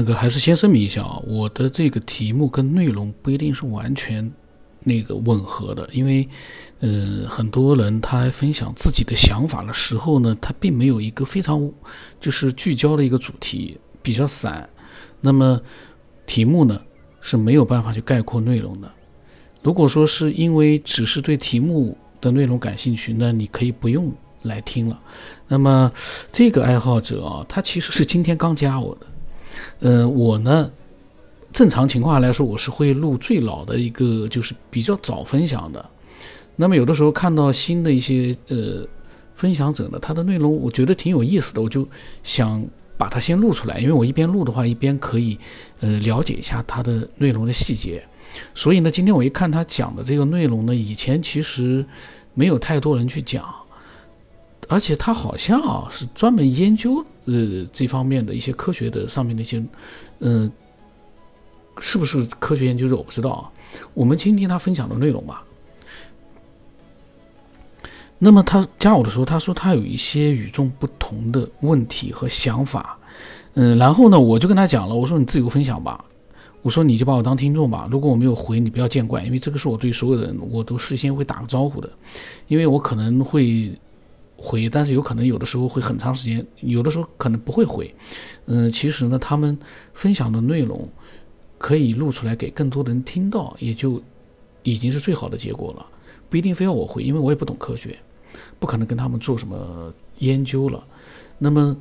那个还是先声明一下啊，我的这个题目跟内容不一定是完全那个吻合的，因为，呃，很多人他来分享自己的想法的时候呢，他并没有一个非常就是聚焦的一个主题，比较散。那么题目呢是没有办法去概括内容的。如果说是因为只是对题目的内容感兴趣，那你可以不用来听了。那么这个爱好者啊，他其实是今天刚加我的。呃，我呢，正常情况来说，我是会录最老的一个，就是比较早分享的。那么有的时候看到新的一些呃分享者呢，他的内容我觉得挺有意思的，我就想把它先录出来，因为我一边录的话，一边可以呃了解一下他的内容的细节。所以呢，今天我一看他讲的这个内容呢，以前其实没有太多人去讲。而且他好像是专门研究呃这方面的一些科学的上面的一些，嗯，是不是科学研究者我不知道啊。我们听听他分享的内容吧。那么他加我的时候，他说他有一些与众不同的问题和想法，嗯，然后呢我就跟他讲了，我说你自由分享吧，我说你就把我当听众吧，如果我没有回你不要见怪，因为这个是我对所有的人我都事先会打个招呼的，因为我可能会。回，但是有可能有的时候会很长时间，有的时候可能不会回。嗯，其实呢，他们分享的内容可以录出来给更多的人听到，也就已经是最好的结果了。不一定非要我回，因为我也不懂科学，不可能跟他们做什么研究了。那么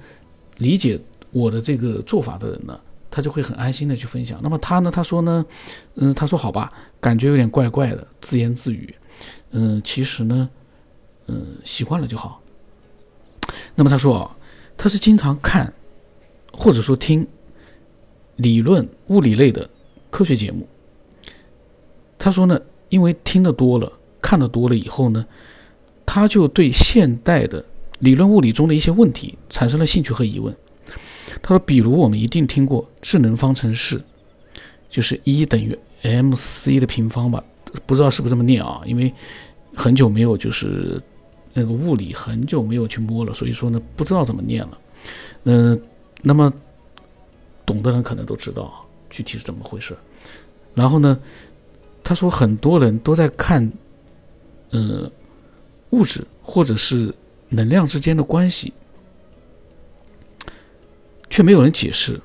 理解我的这个做法的人呢，他就会很安心的去分享。那么他呢，他说呢，嗯，他说好吧，感觉有点怪怪的，自言自语。嗯，其实呢，嗯，习惯了就好。那么他说啊，他是经常看，或者说听理论物理类的科学节目。他说呢，因为听得多了，看得多了以后呢，他就对现代的理论物理中的一些问题产生了兴趣和疑问。他说，比如我们一定听过智能方程式，就是 E 等于 mc 的平方吧？不知道是不是这么念啊？因为很久没有就是。那个物理很久没有去摸了，所以说呢，不知道怎么念了。嗯，那么懂的人可能都知道具体是怎么回事。然后呢，他说很多人都在看，嗯，物质或者是能量之间的关系，却没有人解释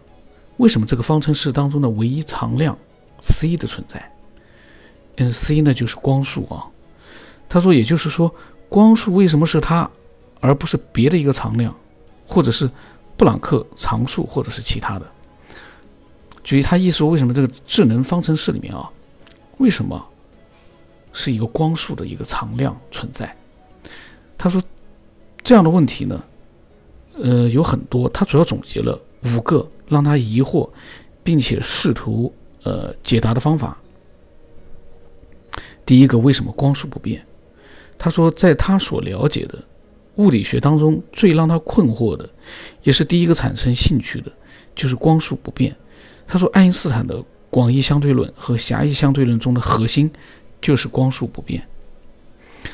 为什么这个方程式当中的唯一常量 c 的存在。嗯，c 呢就是光速啊。他说，也就是说。光速为什么是它，而不是别的一个常量，或者是布朗克常数，或者是其他的？至于他意思说，为什么这个智能方程式里面啊，为什么是一个光速的一个常量存在？他说这样的问题呢，呃，有很多，他主要总结了五个让他疑惑，并且试图呃解答的方法。第一个，为什么光速不变？他说，在他所了解的物理学当中，最让他困惑的，也是第一个产生兴趣的，就是光速不变。他说，爱因斯坦的广义相对论和狭义相对论中的核心就是光速不变。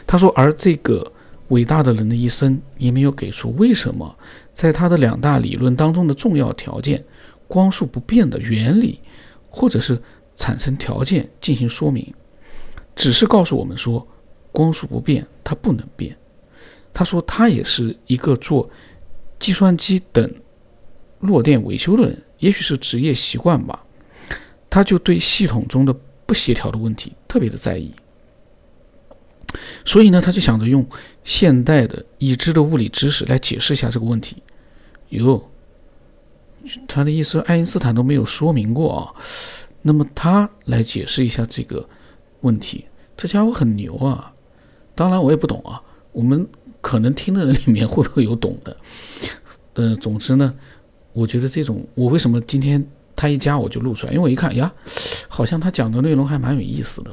他说，而这个伟大的人的一生也没有给出为什么在他的两大理论当中的重要条件——光速不变的原理，或者是产生条件进行说明，只是告诉我们说。光速不变，它不能变。他说他也是一个做计算机等弱电维修的人，也许是职业习惯吧。他就对系统中的不协调的问题特别的在意，所以呢，他就想着用现代的已知的物理知识来解释一下这个问题。哟，他的意思，爱因斯坦都没有说明过啊，那么他来解释一下这个问题，这家伙很牛啊。当然我也不懂啊，我们可能听的人里面会不会有懂的？呃，总之呢，我觉得这种我为什么今天他一加我就录出来，因为我一看呀，好像他讲的内容还蛮有意思的，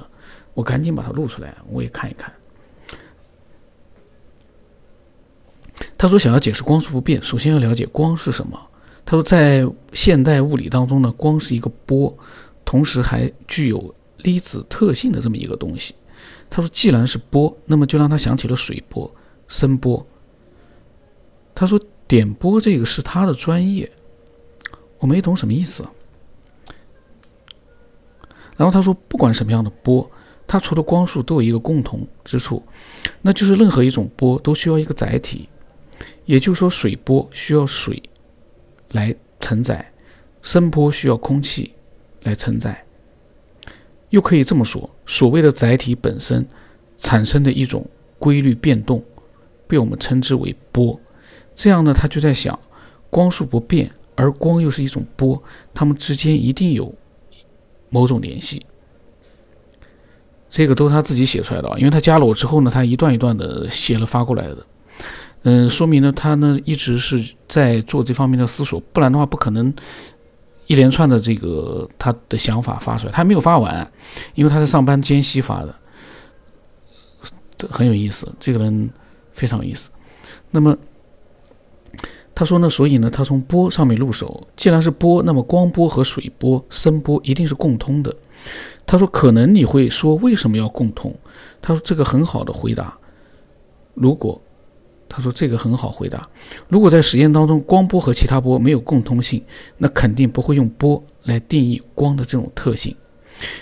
我赶紧把它录出来，我也看一看。他说想要解释光速不变，首先要了解光是什么。他说在现代物理当中呢，光是一个波，同时还具有粒子特性的这么一个东西。他说：“既然是波，那么就让他想起了水波、声波。”他说：“点波这个是他的专业。”我没懂什么意思。然后他说，不管什么样的波，它除了光速都有一个共同之处，那就是任何一种波都需要一个载体。也就是说，水波需要水来承载，声波需要空气来承载。又可以这么说，所谓的载体本身产生的一种规律变动，被我们称之为波。这样呢，他就在想，光速不变，而光又是一种波，它们之间一定有某种联系。这个都是他自己写出来的，因为他加了我之后呢，他一段一段的写了发过来的。嗯，说明呢，他呢一直是在做这方面的思索，不然的话不可能。一连串的这个他的想法发出来，他还没有发完，因为他在上班间隙发的，很有意思。这个人非常有意思。那么他说呢，所以呢，他从波上面入手，既然是波，那么光波和水波、声波一定是共通的。他说，可能你会说为什么要共通？他说这个很好的回答，如果。他说：“这个很好回答。如果在实验当中，光波和其他波没有共通性，那肯定不会用波来定义光的这种特性。”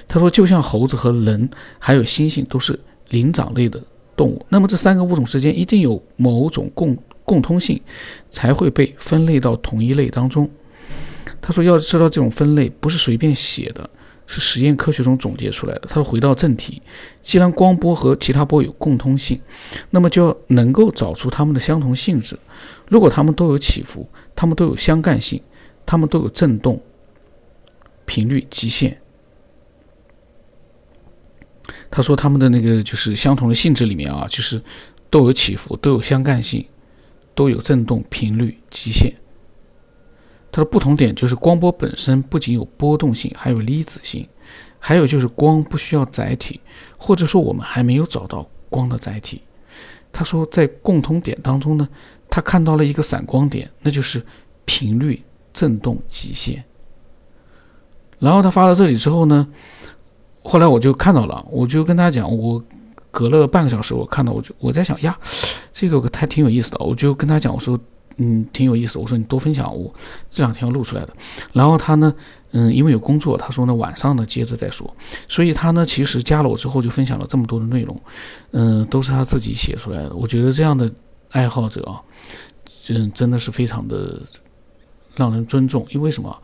他说：“就像猴子和人还有猩猩都是灵长类的动物，那么这三个物种之间一定有某种共共通性，才会被分类到同一类当中。”他说：“要知道这种分类不是随便写的。”是实验科学中总结出来的。他说：“回到正题，既然光波和其他波有共通性，那么就要能够找出它们的相同性质。如果它们都有起伏，它们都有相干性，它们都有振动频率极限。”他说：“他们的那个就是相同的性质里面啊，就是都有起伏，都有相干性，都有振动频率极限。”它的不同点就是光波本身不仅有波动性，还有粒子性，还有就是光不需要载体，或者说我们还没有找到光的载体。他说，在共同点当中呢，他看到了一个闪光点，那就是频率振动极限。然后他发到这里之后呢，后来我就看到了，我就跟他讲，我隔了半个小时，我看到，我就我在想呀，这个还挺有意思的，我就跟他讲，我说。嗯，挺有意思。我说你多分享，我这两天要录出来的。然后他呢，嗯，因为有工作，他说呢晚上呢接着再说。所以他呢其实加了我之后就分享了这么多的内容，嗯，都是他自己写出来的。我觉得这样的爱好者啊，嗯，真的是非常的让人尊重。因为什么？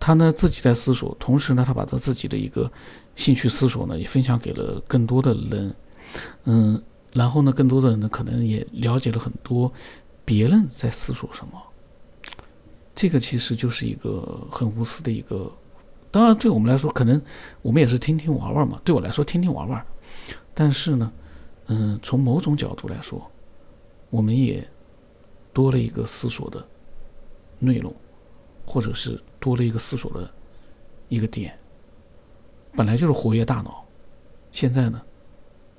他呢自己在思索，同时呢他把他自己的一个兴趣思索呢也分享给了更多的人，嗯，然后呢更多的人呢可能也了解了很多。别人在思索什么？这个其实就是一个很无私的一个。当然，对我们来说，可能我们也是听听玩玩嘛。对我来说，听听玩玩。但是呢，嗯，从某种角度来说，我们也多了一个思索的内容，或者是多了一个思索的一个点。本来就是活跃大脑，现在呢，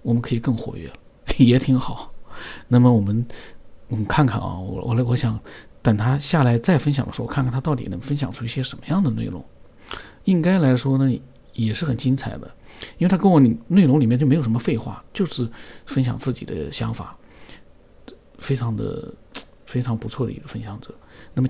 我们可以更活跃了，也挺好。那么我们。我们看看啊，我我来，我想等他下来再分享的时候，看看他到底能分享出一些什么样的内容。应该来说呢，也是很精彩的，因为他跟我内容里面就没有什么废话，就是分享自己的想法，非常的非常不错的一个分享者。那么。